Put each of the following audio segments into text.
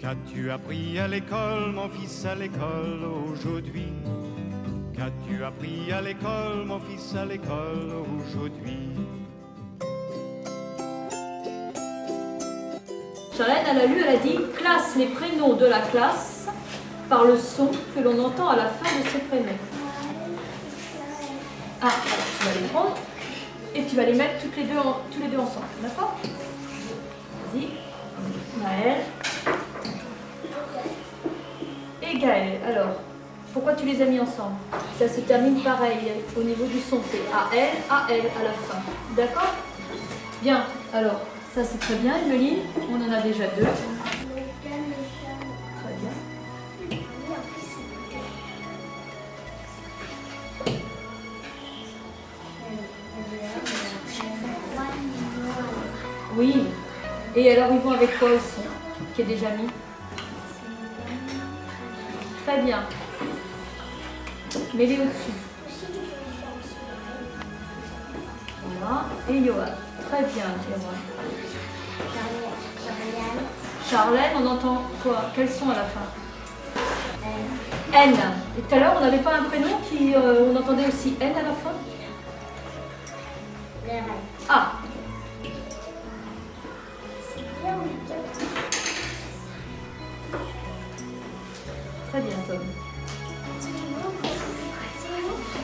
Qu'as-tu appris à l'école, mon fils, à l'école aujourd'hui? Qu'as-tu appris à l'école, mon fils, à l'école aujourd'hui? Charlène, elle a lu, elle a dit classe les prénoms de la classe par le son que l'on entend à la fin de ces prénoms. Ah, tu vas les prendre et tu vas les mettre les deux tous les deux ensemble, d'accord? Vas-y. Maëlle. Gaël. Alors, pourquoi tu les as mis ensemble? Ça se termine pareil au niveau du son. C'est A-L, A-L à la fin. D'accord? Bien. Alors, ça c'est très bien, Emeline. On en a déjà deux. Très bien. Oui. Et alors, ils vont avec quoi aussi Qui est déjà mis? Très bien. Mets-les au-dessus. Voilà. Et Johan. Très bien, Johan. Charlène, on entend quoi? Quels sont à la fin? N. Et tout à l'heure, on n'avait pas un prénom qui. euh, on entendait aussi N à la fin? Ah Très bien, Tom.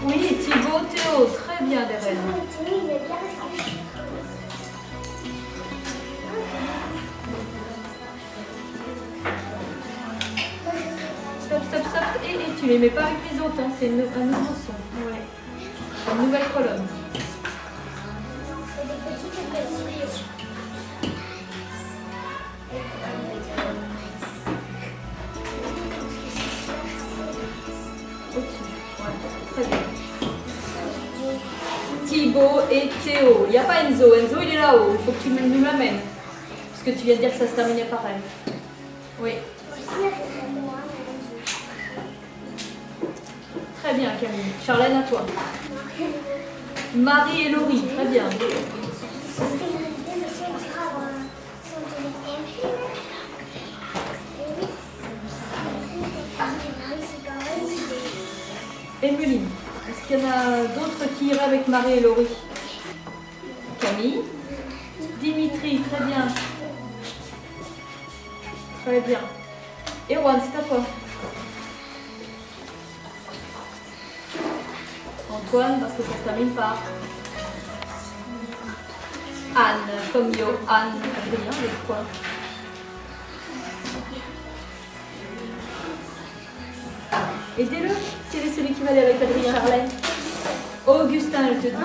Oui, Thibaut, Théo, très bien, Deren. Stop, stop, stop. Et, tu les mets pas avec les autres, hein. c'est un nouveau son. Ouais. Une nouvelle colonne. Thibaut et Théo. Il n'y a pas Enzo. Enzo, il est là-haut. Il faut que tu nous l'amènes. Parce que tu viens de dire que ça se terminait pareil. Oui. Très bien, Camille. Charlène, à toi. Marie et Laurie. Très bien. Emeline. Est-ce qu'il y en a d'autres qui iraient avec Marie et Laurie? Camille? Dimitri. Très bien. Très bien. Erwan, c'est à toi. Antoine, parce que ça termine par Anne, comme Yo, Anne, Adrien, avec quoi Aidez-le, quel est celui qui va aller avec Adrien Charlène? Augustin, elle te dit.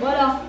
Voilà.